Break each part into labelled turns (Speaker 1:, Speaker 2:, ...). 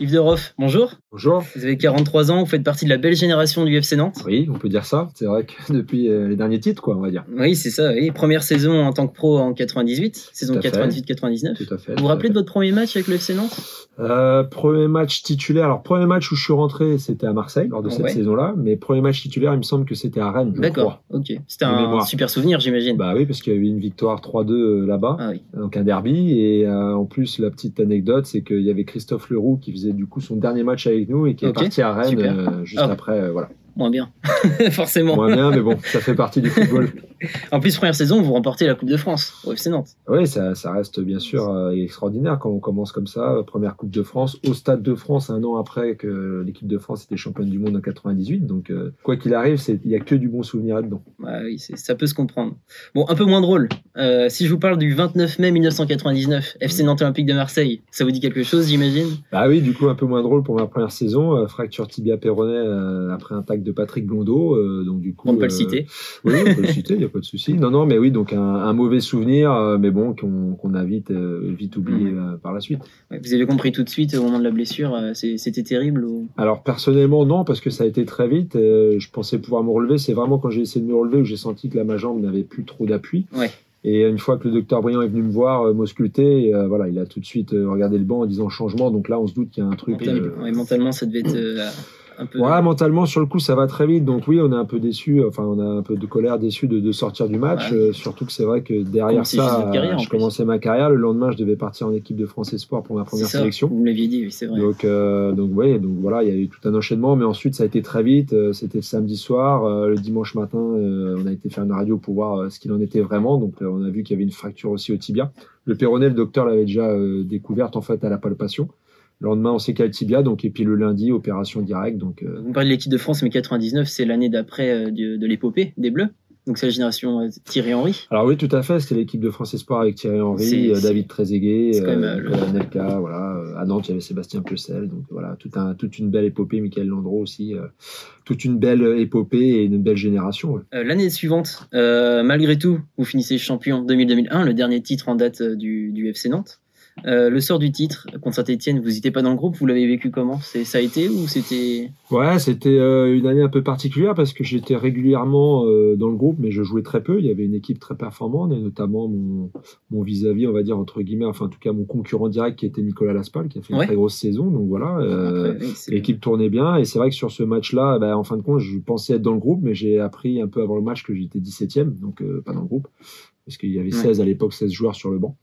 Speaker 1: Yves Deroff, bonjour.
Speaker 2: Bonjour.
Speaker 1: Vous avez 43 ans, vous faites partie de la belle génération du FC Nantes.
Speaker 2: Oui, on peut dire ça. C'est vrai que depuis euh, les derniers titres, quoi, on va dire.
Speaker 1: Oui, c'est ça. Oui. Première saison en tant que pro en 98, saison 98-99.
Speaker 2: Tout à fait.
Speaker 1: Vous vous rappelez de votre premier match avec le FC Nantes?
Speaker 2: Euh, Premier match titulaire. Alors, premier match où je suis rentré, c'était à Marseille lors de cette saison-là. Mais premier match titulaire, il me semble que c'était à Rennes.
Speaker 1: D'accord, ok. C'était un super souvenir, j'imagine.
Speaker 2: Bah oui, parce qu'il y a eu une victoire 3-2 euh, là-bas.
Speaker 1: Ah, oui.
Speaker 2: Donc un derby. Et en plus, la petite anecdote, c'est qu'il y avait Christophe Leroux qui faisait du coup son dernier match avec nous et qui est parti à Rennes euh, juste ah. après. Euh, voilà
Speaker 1: moins bien, forcément.
Speaker 2: Moins bien, mais bon, ça fait partie du football.
Speaker 1: en plus, première saison, vous remportez la Coupe de France au FC Nantes.
Speaker 2: Oui, ça, ça reste bien sûr euh, extraordinaire quand on commence comme ça. Première Coupe de France au Stade de France, un an après que l'équipe de France était championne du monde en 98. Donc, euh, quoi qu'il arrive, il n'y a que du bon souvenir là-dedans.
Speaker 1: oui, ça peut se comprendre. Bon, un peu moins drôle. Euh, si je vous parle du 29 mai 1999, FC Nantes Olympique de Marseille, ça vous dit quelque chose, j'imagine?
Speaker 2: Bah oui, du coup, un peu moins drôle pour ma première saison. fracture tibia péroné après un tac de Patrick Blondeau. Euh, donc du coup,
Speaker 1: on peut le euh, citer.
Speaker 2: Oui, on peut le citer, a pas de souci. Non, non, mais oui, donc un, mauvais souvenir, euh, mais bon, qu'on a vite, vite oublié mhm. par la suite.
Speaker 1: vous avez compris tout de suite au moment de la blessure, c'était terrible
Speaker 2: Alors personnellement, non, parce que ça a été très vite. je pensais pouvoir me relever. C'est vraiment quand j'ai essayé de me relever où j'ai senti que là, ma jambe n'avait plus trop d'appui.
Speaker 1: Ouais.
Speaker 2: Et une fois que le docteur Briand est venu me voir, m'ausculter, voilà, il a tout de suite regardé le banc en disant changement. Donc là, on se doute qu'il y a un truc.
Speaker 1: mentalement, ça devait être
Speaker 2: Ouais, mentalement, sur le coup, ça va très vite. Donc oui, on est un peu déçu. Enfin, on a un peu de colère, déçu de, sortir du match. Euh, surtout que c'est vrai que derrière ça, je commençais ma carrière. Le lendemain, je devais partir en équipe de France Espoir pour ma première sélection.
Speaker 1: Vous l'aviez dit, oui, c'est vrai.
Speaker 2: Donc, euh, donc, ouais, donc voilà, il y a eu tout un enchaînement. Mais ensuite, ça a été très vite. Euh, c'était le samedi soir. le dimanche matin, on a été faire une radio pour voir ce qu'il en était vraiment. Donc, on a vu qu'il y avait une fracture aussi au tibia. Le péroné, le docteur l'avait déjà découverte en fait à la palpation. Le lendemain, on sait qu'il y a le tibia, donc, et puis le lundi, opération directe. Donc,
Speaker 1: euh... Vous parlez de l'équipe de France, mais 99, c'est l'année d'après euh, de, l'épopée des Bleus. Donc c'est la génération euh, Thierry Henry.
Speaker 2: Alors oui, tout à fait. C'était l'équipe de France Espoir avec Thierry Henry, euh, David Trezeguet, euh, Nelka, voilà. À Nantes, il y avait Sébastien Pessel. Donc voilà, tout un, toute une belle épopée. Michael Landreau aussi. toute une belle épopée et une belle génération.
Speaker 1: L'année suivante, malgré tout, vous finissez champion 2000-2001, le dernier titre en date du, du FC Nantes. Euh, le sort du titre contre Saint-Etienne, vous n'étiez pas dans le groupe, vous l'avez vécu comment? Ça a été ou c'était
Speaker 2: Ouais, c'était euh, une année un peu particulière parce que j'étais régulièrement euh, dans le groupe, mais je jouais très peu. Il y avait une équipe très performante, et notamment mon vis-à-vis, on va dire, entre guillemets, enfin en tout cas mon concurrent direct qui était Nicolas Laspal, qui a fait une très grosse saison. Donc voilà, l'équipe tournait bien. Et c'est vrai que sur ce match-là, bah, en fin de compte, je pensais être dans le groupe, mais j'ai appris un peu avant le match que j'étais 17ème, donc pas dans le groupe, parce qu'il y avait 16 à l'époque, 16 joueurs sur le banc.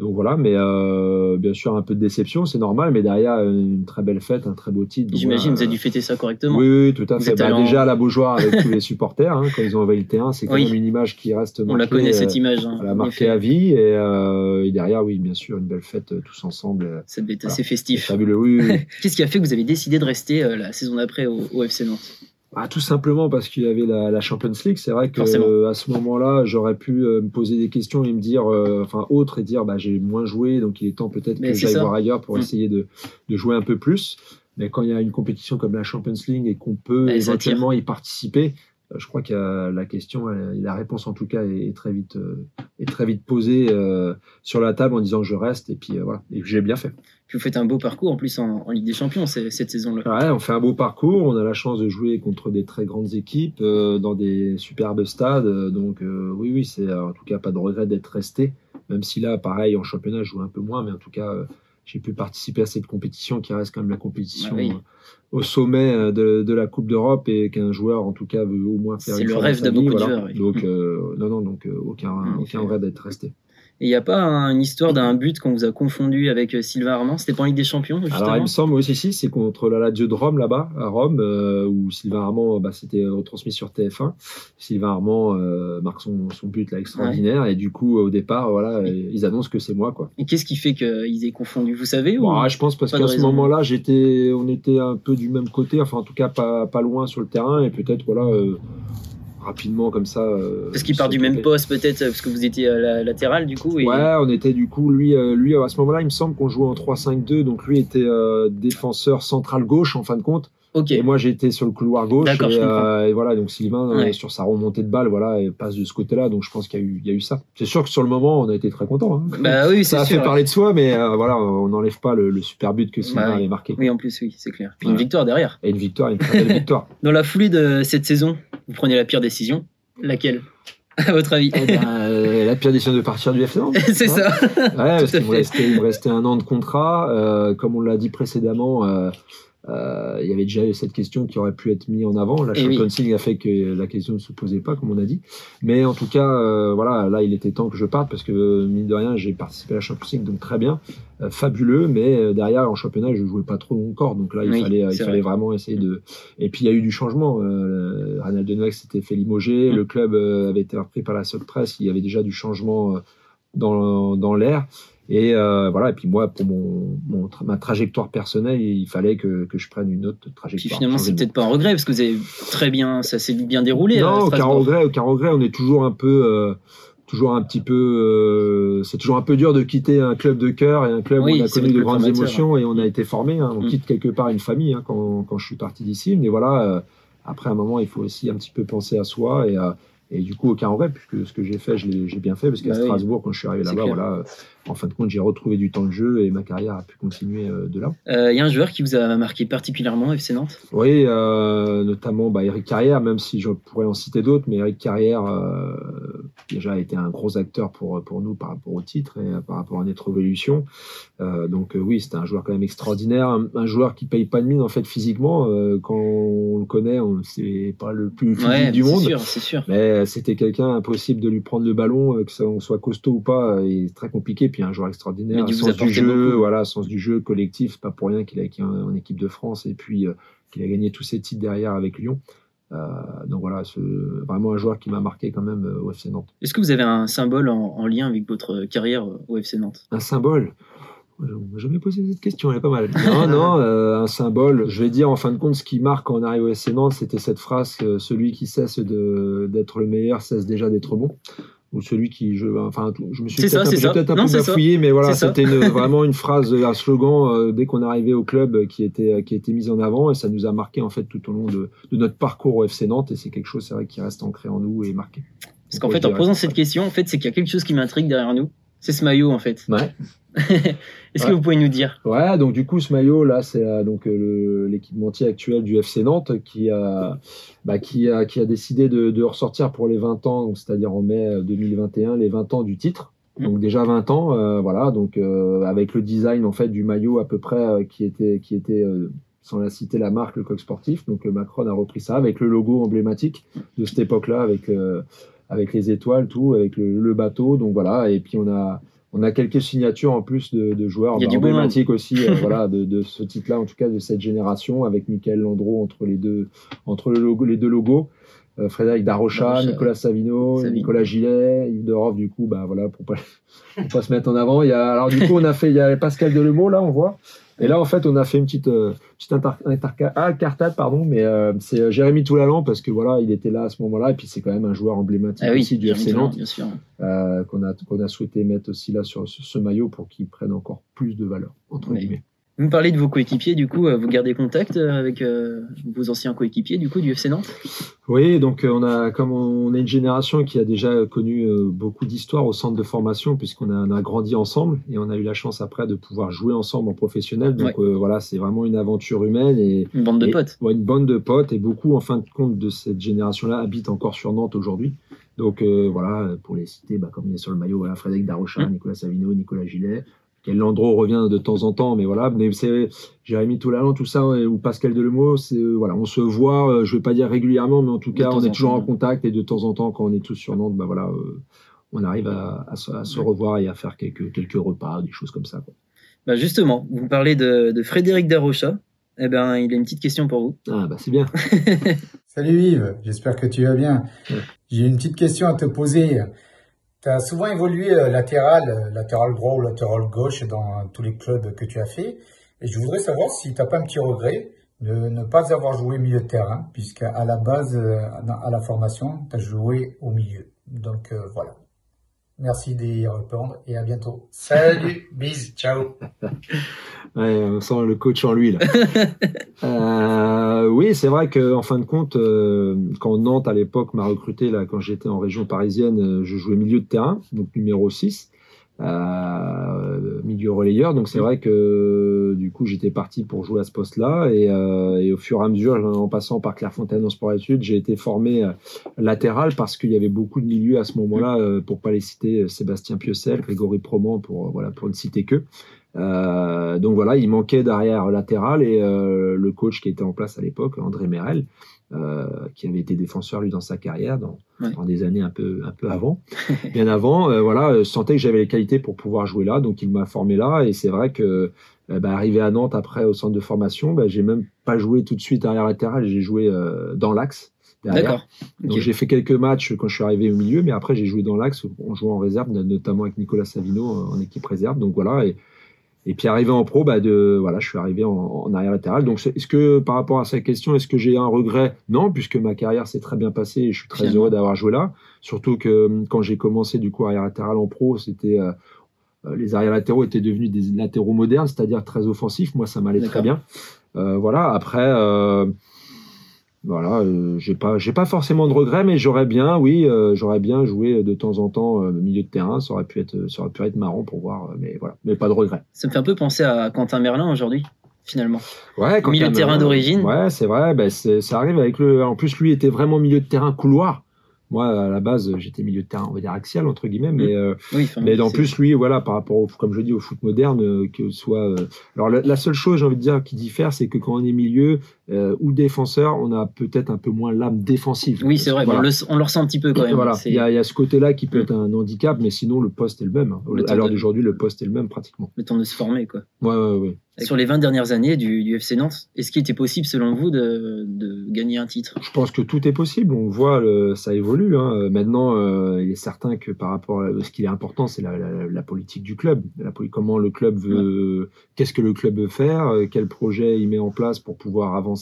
Speaker 2: Donc voilà, mais euh, bien sûr un peu de déception, c'est normal, mais derrière une très belle fête, un très beau titre.
Speaker 1: J'imagine, vous avez dû fêter ça correctement.
Speaker 2: Oui, tout à fait. Bah, déjà à la Beaujoire avec tous les supporters, hein, quand ils ont envahi le terrain, c'est quand même une image qui reste marquée.
Speaker 1: On la connaît cette image.
Speaker 2: Hein, a marqué à vie, euh, et, derrière, oui, bien sûr, une belle fête euh, tous ensemble.
Speaker 1: Ça devait être assez festif.
Speaker 2: Fabuleux, oui.
Speaker 1: Qu'est-ce qui a fait que vous avez décidé de rester la saison d'après au, au FC Nantes?
Speaker 2: Ah, tout simplement parce qu'il y avait la, la, Champions League. C'est vrai que à ce moment-là, j'aurais pu euh, me poser des questions et me dire, euh, enfin autre et dire, bah j'ai moins joué, donc il est temps peut-être que j'aille voir ailleurs pour mm. essayer de, de, jouer un peu plus. Mais quand il y a une compétition comme la Champions League et qu'on peut éventuellement y participer, euh, je crois que la question, la réponse en tout cas est, très vite, est très vite posée sur la table en disant je reste et puis voilà et j'ai bien fait
Speaker 1: vous faites un beau parcours en plus en, Ligue des Champions cette saison-là.
Speaker 2: Ouais, on fait un beau parcours. On a la chance de jouer contre des très grandes équipes euh, dans des superbes stades. Donc euh, oui, oui, c'est en tout cas pas de regret d'être resté. Même si là, pareil, en championnat, je joue un peu moins, mais en tout cas, euh, j'ai pu participer à cette compétition qui reste quand même la compétition au sommet de, la Coupe d'Europe et qu'un joueur, en tout cas, veut au moins faire.
Speaker 1: C'est le rêve de beaucoup de joueurs.
Speaker 2: Donc non, non, donc aucun, aucun regret d'être resté.
Speaker 1: Et il n'y a pas une histoire d'un but qu'on vous a confondu avec euh, Sylvain Armand? C'était pas en Ligue des Champions justement?
Speaker 2: Alors il me semble, oui, si, c'est contre la Lazio de Rome là-bas, à Rome, euh, où Sylvain Armand, bah, c'était retransmis sur TF1. Sylvain Armand euh, marque son, son, but là extraordinaire, et du coup, au départ, voilà, ils annoncent que c'est moi. Quoi.
Speaker 1: Et qu'est-ce qui fait qu'ils aient confondu? Vous savez ou
Speaker 2: Je pense parce qu'à ce moment-là, j'étais, on était un peu du même côté, enfin en tout cas pas, pas loin sur le terrain, et peut-être, voilà rapidement comme ça.
Speaker 1: Euh, parce qu'il part du même poste peut-être, parce que vous étiez à la latérale du coup.
Speaker 2: Ouais, on était du coup, lui, euh, lui à ce moment-là, il me semble qu'on jouait en 3-5-2, donc lui était euh, défenseur central gauche en fin de compte.
Speaker 1: Ok.
Speaker 2: Et moi, j'étais sur le couloir gauche. Et, euh, et voilà, donc Sylvain, euh,
Speaker 1: Ouais.
Speaker 2: sur sa remontée de balle, voilà, et passe de ce côté-là. Donc je pense qu'il y, a eu- il y a eu ça. C'est sûr que sur le moment, on a été très contents. Hein.
Speaker 1: Bah oui,
Speaker 2: ça a
Speaker 1: sûr.
Speaker 2: fait parler de soi, mais euh, voilà, on n'enlève pas le, le super but que Sylvain
Speaker 1: Bah
Speaker 2: avait marqué.
Speaker 1: Oui, en plus, oui, c'est clair. Puis une victoire derrière.
Speaker 2: Et une victoire, une très belle victoire.
Speaker 1: Dans la foulée de cette saison, vous prenez la pire décision. Laquelle? À votre avis?
Speaker 2: Eh ben, euh, la pire décision de partir du FC.
Speaker 1: C'est
Speaker 2: Ouais.
Speaker 1: ça.
Speaker 2: Ouais, parce qu'il me restait, il me restait un an de contrat. Euh, comme on l'a dit précédemment, euh, il y avait déjà eu cette question qui aurait pu être mise en avant. La
Speaker 1: Eh oui.
Speaker 2: Champions League a fait que la question ne se posait pas, comme on a dit. Mais en tout cas, euh, voilà, là, il était temps que je parte parce que, mine de rien, j'ai participé à la Champions League, donc très bien, euh, fabuleux. Mais euh, derrière, en championnat, je jouais pas trop encore. Donc là, il
Speaker 1: Oui,
Speaker 2: fallait, il fallait
Speaker 1: vrai.
Speaker 2: vraiment essayer de. Et puis, il y a eu du changement. Euh, Denouac s'était fait limoger.
Speaker 1: Mm.
Speaker 2: Le club euh, avait été repris par la seule presse. Il y avait déjà du changement euh, dans, dans l'air. Et euh, voilà, et puis moi, pour mon, mon tra- ma trajectoire personnelle, il fallait que, que je prenne une autre
Speaker 1: Puis
Speaker 2: trajectoire.
Speaker 1: finalement,
Speaker 2: changer
Speaker 1: c'est peut-être pas un regret parce que vous avez très bien, ça s'est bien déroulé. à
Speaker 2: Non, aucun regret, aucun regret. On est toujours un peu, euh, toujours un petit peu, euh, c'est toujours un peu dur de quitter un club de cœur et un club
Speaker 1: Oui,
Speaker 2: où on a connu de grandes émotions et on a été formé. hein. On
Speaker 1: Mm.
Speaker 2: quitte quelque part une famille hein, quand, quand je suis parti d'ici. Mais voilà, euh, après un moment, il faut aussi un petit peu penser à soi et, euh, et du coup, aucun regret puisque ce que j'ai fait, j'ai bien fait parce qu'à
Speaker 1: Bah oui.
Speaker 2: Strasbourg, quand je suis arrivé là-bas, voilà, euh, en fin de compte, j'ai retrouvé du temps de jeu et ma carrière a pu continuer euh, de là.
Speaker 1: Euh, Il y a un joueur qui vous a marqué particulièrement FC Nantes?
Speaker 2: Oui, euh, notamment bah, Eric Carrière, même si je pourrais en citer d'autres, mais Eric Carrière euh, déjà a été un gros acteur pour, pour nous par rapport au titre et euh, par rapport à notre évolution. Euh, donc euh, oui, c'était un joueur quand même extraordinaire, un, un joueur qui paye pas de mine en fait physiquement. Euh, quand on le connaît, on c'est pas le plus physique
Speaker 1: Ouais,
Speaker 2: du
Speaker 1: c'est
Speaker 2: monde.
Speaker 1: sûr, c'est sûr.
Speaker 2: Mais c'était quelqu'un impossible de lui prendre le ballon, que ça on soit costaud ou pas, et très compliqué. Puis un joueur extraordinaire, sens du jeu,
Speaker 1: beaucoup.
Speaker 2: voilà, sens du jeu collectif. C'est pas pour rien qu'il a été en, en équipe de France et puis qu'il a gagné tous ses titres derrière avec Lyon. Euh, donc voilà, c'est vraiment un joueur qui m'a marqué quand même euh, au FC Nantes.
Speaker 1: Est-ce que vous avez un symbole en, en lien avec votre carrière au FC Nantes?
Speaker 2: Un symbole? M'a jamais posé cette question, elle est pas mal. Non, non, euh, un symbole. Je vais dire en fin de compte, ce qui marque quand on arrive au FC Nantes, c'était cette phrase euh, celui qui cesse d'être le meilleur cesse déjà d'être bon. Ou celui qui, je, enfin, je me suis peut-être un,
Speaker 1: Non,
Speaker 2: peu bafouillé, mais voilà, c'était vraiment une phrase, un slogan euh, dès qu'on arrivait au club euh, qui était qui a été mis en avant et ça nous a marqué en fait tout au long de, de notre parcours au FC Nantes et c'est quelque chose, c'est vrai, qui reste ancré en nous et marqué.
Speaker 1: Parce qu'en fait, en posant cette question, en fait, c'est qu'il y a quelque chose qui m'intrigue derrière nous. C'est ce maillot, en fait.
Speaker 2: Ouais.
Speaker 1: Est-ce que vous pouvez nous dire?
Speaker 2: Ouais, donc du coup, ce maillot là, c'est euh, donc euh, l'équipementier actuel du FC Nantes qui a, bah, qui a, qui a décidé de, de ressortir pour les 20 ans, c'est-à-dire en mai euh, 2021, les 20 ans du titre. Donc déjà 20 ans, euh, voilà, donc euh, avec le design en fait du maillot à peu près euh, qui était, qui était euh, sans la citer la marque, le coq sportif. Donc euh, Macron a repris ça avec le logo emblématique de cette époque-là, avec euh, avec les étoiles, tout, avec le, le bateau. Donc voilà, et puis on a on a quelques signatures en plus de, de joueurs
Speaker 1: Il y a
Speaker 2: bah,
Speaker 1: du bon
Speaker 2: emblématiques aussi, euh, voilà, de, de ce titre-là, en tout cas de cette génération, avec Michael Landreau entre les deux, entre le logo, les deux logos, Frédéric Darocha,
Speaker 1: Darocha,
Speaker 2: Nicolas Savino,
Speaker 1: Savino.
Speaker 2: Nicolas Gilet, Yves Dorov, du coup, bah voilà, pour pas, pour pas se mettre en avant. Il y a, alors du coup, on a fait, il y a Pascal Delemot là, on voit. Et là, en fait, on a fait une petite, euh, petite inter- interca- ah, cartade, pardon, mais euh, c'est euh, Jérémy Toulalan parce que voilà, il était là à ce moment-là, et puis c'est quand même un joueur emblématique
Speaker 1: Ah oui,
Speaker 2: aussi du FC Nantes
Speaker 1: bien sûr.
Speaker 2: euh, qu'on a, qu'on a souhaité mettre aussi là sur ce, ce maillot pour qu'il prenne encore plus de valeur, entre
Speaker 1: Oui.
Speaker 2: guillemets.
Speaker 1: Vous me parlez de vos coéquipiers, du coup, euh, vous gardez contact euh, avec euh, vos anciens coéquipiers, du coup, du FC Nantes?
Speaker 2: Oui, donc on a, comme on est une génération qui a déjà connu beaucoup d'histoires au centre de formation, puisqu'on a, a grandi ensemble et on a eu la chance après de pouvoir jouer ensemble en professionnel. Donc euh, voilà, c'est vraiment une aventure humaine et
Speaker 1: Une bande de
Speaker 2: Et-
Speaker 1: potes.
Speaker 2: Ouais, une bande de potes et beaucoup, en fin de compte, de cette génération-là habitent encore sur Nantes aujourd'hui. Donc euh, voilà, pour les citer, bah, comme il est sur le maillot, voilà, Frédéric Darocha,
Speaker 1: Mm.
Speaker 2: Nicolas Savino, Nicolas Gilet. Quel Landreau revient de temps en temps, mais voilà. Mais c'est Jérémy Toulalan, tout ça, et- ou Pascal Delemot, c'est euh, voilà, on se voit. euh, je vais pas dire régulièrement, mais en tout cas, on est toujours
Speaker 1: temps.
Speaker 2: en contact et de temps en temps, quand on est tous sur Nantes, bah voilà, euh, on arrive à, à se, à se
Speaker 1: Ouais.
Speaker 2: revoir et à faire quelques quelques repas, des choses comme ça. quoi.
Speaker 1: Bah justement, vous parlez de, de Frédéric Darocha. Eh ben, il a une petite question pour vous.
Speaker 2: Ah bah c'est bien.
Speaker 3: Salut Yves, j'espère que tu vas bien.
Speaker 2: Ouais.
Speaker 3: J'ai une petite question à te poser. Tu as souvent évolué euh, latéral, euh, latéral droit ou latéral gauche dans tous les clubs que tu as fait. Et je voudrais savoir si tu n'as pas un petit regret de ne pas avoir joué milieu de terrain, puisqu'à la base, euh, à la formation, tu as joué au milieu. Donc euh, voilà. Merci d'y répondre et à bientôt. Salut, bis, ciao.
Speaker 2: Ouais, on sent le coach en lui là. Euh, oui, c'est vrai que en fin de compte, euh, quand Nantes à l'époque m'a recruté là, quand j'étais en région parisienne, euh, je jouais milieu de terrain, donc numéro 6, euh, milieu relayeur. Donc c'est vrai que du coup j'étais parti pour jouer à ce poste-là et, euh, et, au fur et à mesure, en passant par Clairefontaine en sport études, j'ai été formé euh, latéral parce qu'il y avait beaucoup de milieux à ce moment-là, pour pas les citer, Sébastien Piocel, Grégory Proman, pour voilà pour ne citer que. Euh, donc voilà, il manquait d'arrière latéral et euh, le coach qui était en place à l'époque, André Merel, euh, qui avait été défenseur lui dans sa carrière dans, dans des années un peu un peu avant, bien avant, euh, voilà, sentait que j'avais les qualités pour pouvoir jouer là, donc il m'a formé là et c'est vrai que bah, arrivé à Nantes après au centre de formation, bah, j'ai même pas joué tout de suite arrière latéral, j'ai joué dans l'axe. D'accord. Donc j'ai fait quelques matchs quand je suis arrivé au milieu, mais après j'ai joué dans l'axe en jouant en réserve, notamment avec Nicolas Savino en équipe réserve. Donc voilà, et, et puis arrivé en pro, bah de, voilà, je suis arrivé en, en arrière latéral. Donc est-ce que par rapport à cette question, est-ce que j'ai un regret? Non, puisque ma carrière s'est très bien passée et je suis très heureux d'avoir joué là. Surtout que hum, quand j'ai commencé du coup arrière latéral en pro, c'était euh, euh, les arrières latéraux étaient devenus des latéraux modernes, c'est-à-dire très offensifs. Moi, ça m'allait très bien. Euh, voilà. Après. Euh, voilà, euh, j'ai pas, j'ai pas forcément de regrets, mais j'aurais bien, oui, euh, j'aurais bien joué de temps en temps euh, milieu de terrain. Ça aurait pu être, ça aurait pu être marrant pour voir, mais voilà, mais pas de regrets.
Speaker 1: Ça me fait un peu penser à Quentin Merlin aujourd'hui, finalement. Ouais, milieu de terrain d'origine.
Speaker 2: Ouais, c'est vrai. Ben ça arrive avec le. En plus, lui était vraiment milieu de terrain couloir. Moi, à la base, j'étais milieu de terrain, on va dire axial entre guillemets, mais euh, mais en plus lui, voilà, par rapport, au, comme je dis, au foot moderne, euh, que soit. Euh, alors la, seule chose, j'ai envie de dire, qui diffère, c'est que quand on est milieu ou défenseur, on a peut-être un peu moins l'âme défensive.
Speaker 1: Oui, c'est vrai, on, le, on, le, ressent un petit peu quand même.
Speaker 2: Voilà, il y, a, y a ce côté-là qui peut être un handicap, mais sinon le poste est le même. à l'heure d'aujourd'hui, le poste est le même pratiquement.
Speaker 1: Le temps de se former, quoi.
Speaker 2: Ouais, ouais, ouais.
Speaker 1: Sur les 20 dernières années du, du FC Nantes, est-ce qu'il était possible, selon vous, de, de, gagner un titre?
Speaker 2: Je pense que tout est possible. On voit, le, ça évolue. Hein. Maintenant, euh, il est certain que par rapport à ce qui est important, c'est la, la, la, politique du club. La, comment le club veut, qu'est-ce que le club veut faire, euh, quel projet il met en place pour pouvoir avancer.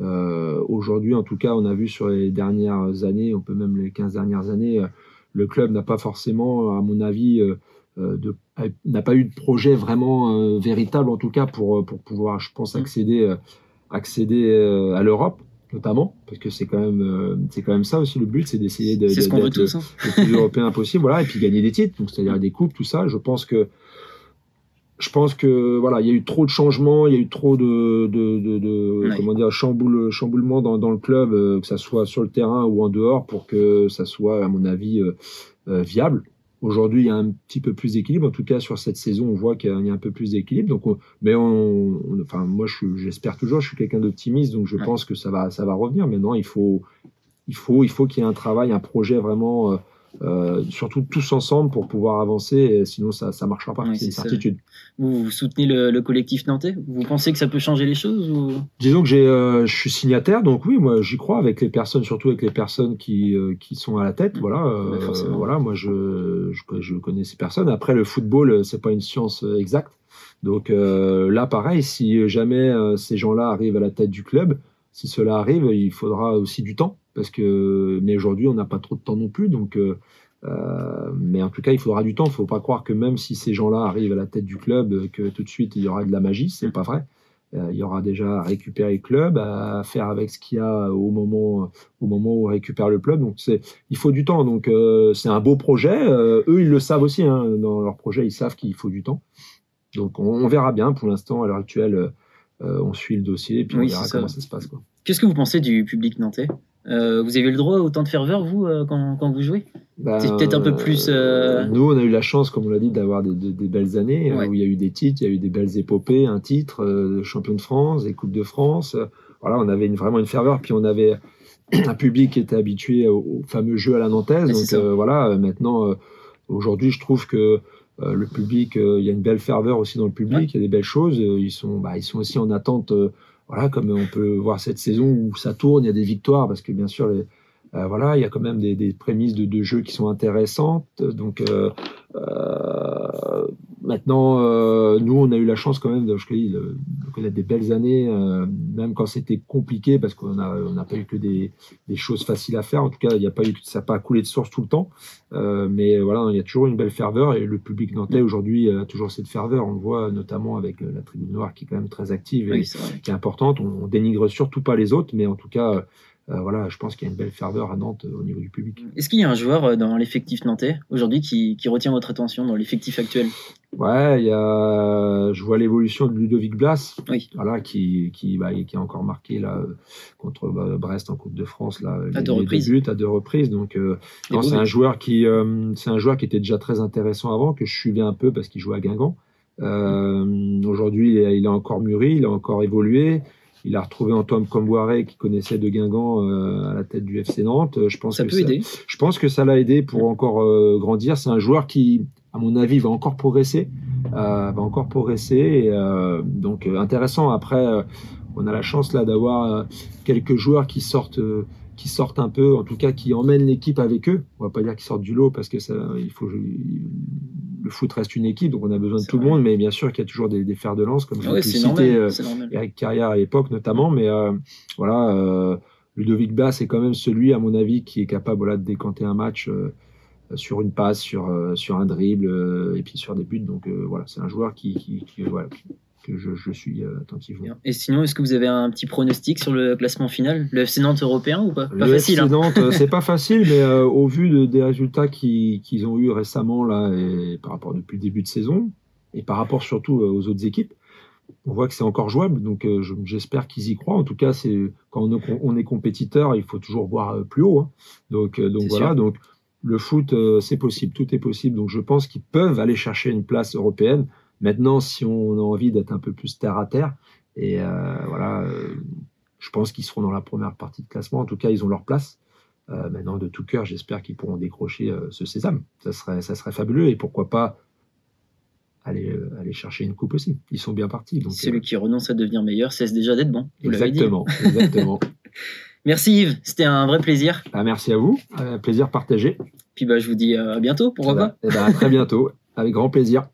Speaker 2: Euh, Aujourd'hui, en tout cas, on a vu sur les dernières années, on peut même les 15 dernières années, euh, le club n'a pas forcément, à mon avis, euh, n'a pas eu de projet vraiment véritable, en tout cas, pour, pour pouvoir, je pense, mm. accéder, accéder à l'Europe notamment parce que c'est quand même c'est quand même ça aussi le but c'est d'essayer de,
Speaker 1: d'être
Speaker 2: hein.
Speaker 1: le,
Speaker 2: plus européen possible voilà et puis gagner des titres donc c'est-à-dire des coupes tout ça je pense que je pense que voilà il y a eu trop de changements il y a eu trop de, de, de, de comment dire chamboule, chamboulement dans, dans le club que ça soit sur le terrain ou en dehors pour que ça soit à mon avis viable Aujourd'hui, il y a un petit peu plus d'équilibre. En tout cas, sur cette saison, on voit qu'il y a un peu plus d'équilibre. Donc, mais on, enfin, moi, j'espère toujours. Je suis quelqu'un d'optimiste, donc je pense que ça va, ça va revenir. Maintenant, il faut, il faut, il faut qu'il y ait un travail, un projet vraiment. Euh, euh, surtout tous ensemble pour pouvoir avancer, sinon ça ne marchera pas, c'est une certitude.
Speaker 1: Vous, soutenez le, collectif nantais? Vous pensez que ça peut changer les choses ou...
Speaker 2: Disons que euh, je suis signataire, donc oui, moi j'y crois avec les personnes, surtout avec les personnes qui, euh, qui sont à la tête. Voilà, voilà moi je, je, je, connais ces personnes. Après, le football, c'est pas une science exacte. Donc là, pareil, si jamais ces gens-là arrivent à la tête du club, si cela arrive, il faudra aussi du temps parce que mais aujourd'hui on n'a pas trop de temps non plus donc euh, euh, mais en tout cas il faudra du temps. Il faut pas croire que même si ces gens-là arrivent à la tête du club que tout de suite il y aura de la magie c'est pas vrai. Euh, il y aura déjà à récupérer le club à faire avec ce qu'il y a au moment au moment où on récupère le club. Donc c'est il faut du temps. Donc c'est un beau projet. Eux ils le savent aussi hein, dans leur projet ils savent qu'il faut du temps. Donc on, verra bien. Pour l'instant à l'heure actuelle on suit le dossier et puis on verra comment ça. se passe
Speaker 1: Qu'est-ce que vous pensez du public nantais? Euh, vous avez le droit autant de ferveur, vous, euh, quand, vous jouez? Bah, C'est peut-être un peu plus. Euh,
Speaker 2: nous, on a eu la chance, comme on l'a dit, d'avoir des, belles années où il y a eu des titres, il y a eu des belles épopées, un titre, de champion de France, des Coupes de France. Voilà, on avait une, vraiment une ferveur, puis on avait un public qui était habitué au, fameux jeu à la nantaise. donc voilà, maintenant, aujourd'hui, je trouve que le public, il y a une belle ferveur aussi dans le public, il y a des belles choses. ils, sont, bah, ils sont aussi en attente voilà, comme on peut voir cette saison où ça tourne, il y a des victoires, parce que bien sûr, euh, voilà, il y a quand même des, prémices de, de, jeu qui sont intéressantes. Donc euh, euh, maintenant, euh, nous, on a eu la chance quand même de, je dis, de, connaître des belles années, euh, même quand c'était compliqué, parce qu'on n'a on a pas eu que des, des, choses faciles à faire. En tout cas, il n'y a pas eu, ça n'a pas coulé de source tout le temps. Euh, mais voilà, il y a toujours une belle ferveur et le public nantais aujourd'hui a toujours cette ferveur. On le voit notamment avec la tribune noire qui est quand même très active et qui est importante. On, on dénigre surtout pas les autres, mais en tout cas, euh, voilà, je pense qu'il y a une belle ferveur à Nantes euh, au niveau du public.
Speaker 1: Est-ce qu'il y a un joueur euh, dans l'effectif nantais aujourd'hui qui, retient votre attention dans l'effectif actuel?
Speaker 2: Ouais, il y a, je vois l'évolution de Ludovic Blas, voilà, qui, qui, bah, qui a encore marqué là, contre bah, Brest en Coupe de France là,
Speaker 1: à, deux reprises.
Speaker 2: à deux reprises. Donc, c'est un joueur qui, c'est un joueur qui était déjà très intéressant avant, que je suivais un peu parce qu'il jouait à Guingamp. Aujourd'hui, il est encore mûri, il a encore évolué. Il a retrouvé Antoine Camboiré qui connaissait de Guingamp euh, à la tête du FC Nantes. Je pense
Speaker 1: ça
Speaker 2: que
Speaker 1: peut aider.
Speaker 2: Je pense que ça l'a aidé pour encore euh, grandir. C'est un joueur qui, à mon avis, va encore progresser. Euh, va encore progresser. donc intéressant. Après, on a la chance là d'avoir quelques joueurs qui sortent qui sortent un peu, en tout cas qui emmènent l'équipe avec eux. On va pas dire qu'ils sortent du lot parce que ça, il faut, le foot reste une équipe, donc on a besoin de tout le monde, mais bien sûr qu'il y a toujours des, fers de lance, comme je
Speaker 1: ouais, cité euh,
Speaker 2: Eric Carrière à l'époque notamment, mais euh, voilà, euh, Ludovic Bass est quand même celui, à mon avis, qui est capable voilà, de décanter un match sur une passe, sur, sur un dribble, et puis sur des buts, donc voilà, c'est un joueur qui, qui, qui voilà, je, suis euh, attentivement.
Speaker 1: Et sinon, est-ce que vous avez un petit pronostic sur le classement final? Le FC Nantes européen ou pas?
Speaker 2: Pas le facile. FC hein. Nantes, euh, c'est pas facile, mais euh, au vu des résultats qu'ils ont eu récemment là, et par rapport depuis le début de saison, et par rapport surtout aux autres équipes, on voit que c'est encore jouable, donc j'espère qu'ils y croient. En tout cas, c'est quand on, est compétiteur, il faut toujours voir plus haut. Hein. Donc, donc voilà, donc le foot, c'est possible, tout est possible. Donc je pense qu'ils peuvent aller chercher une place européenne. Maintenant, si on a envie d'être un peu plus terre à terre, et euh, voilà, euh, je pense qu'ils seront dans la première partie de classement. En tout cas, ils ont leur place. Euh, maintenant, de tout cœur, j'espère qu'ils pourront décrocher ce sésame. Ça serait, ça serait fabuleux. Et pourquoi pas aller, aller chercher une coupe aussi. Ils sont bien partis. Donc,
Speaker 1: Celui qui renonce à devenir meilleur cesse déjà d'être bon.
Speaker 2: exactement. exactement.
Speaker 1: merci Yves, c'était un vrai plaisir.
Speaker 2: Ah, merci à vous. Plaisir partagé.
Speaker 1: Puis bah, je vous dis à bientôt, pourquoi
Speaker 2: eh ben,
Speaker 1: pas
Speaker 2: eh ben, À très bientôt, avec grand plaisir.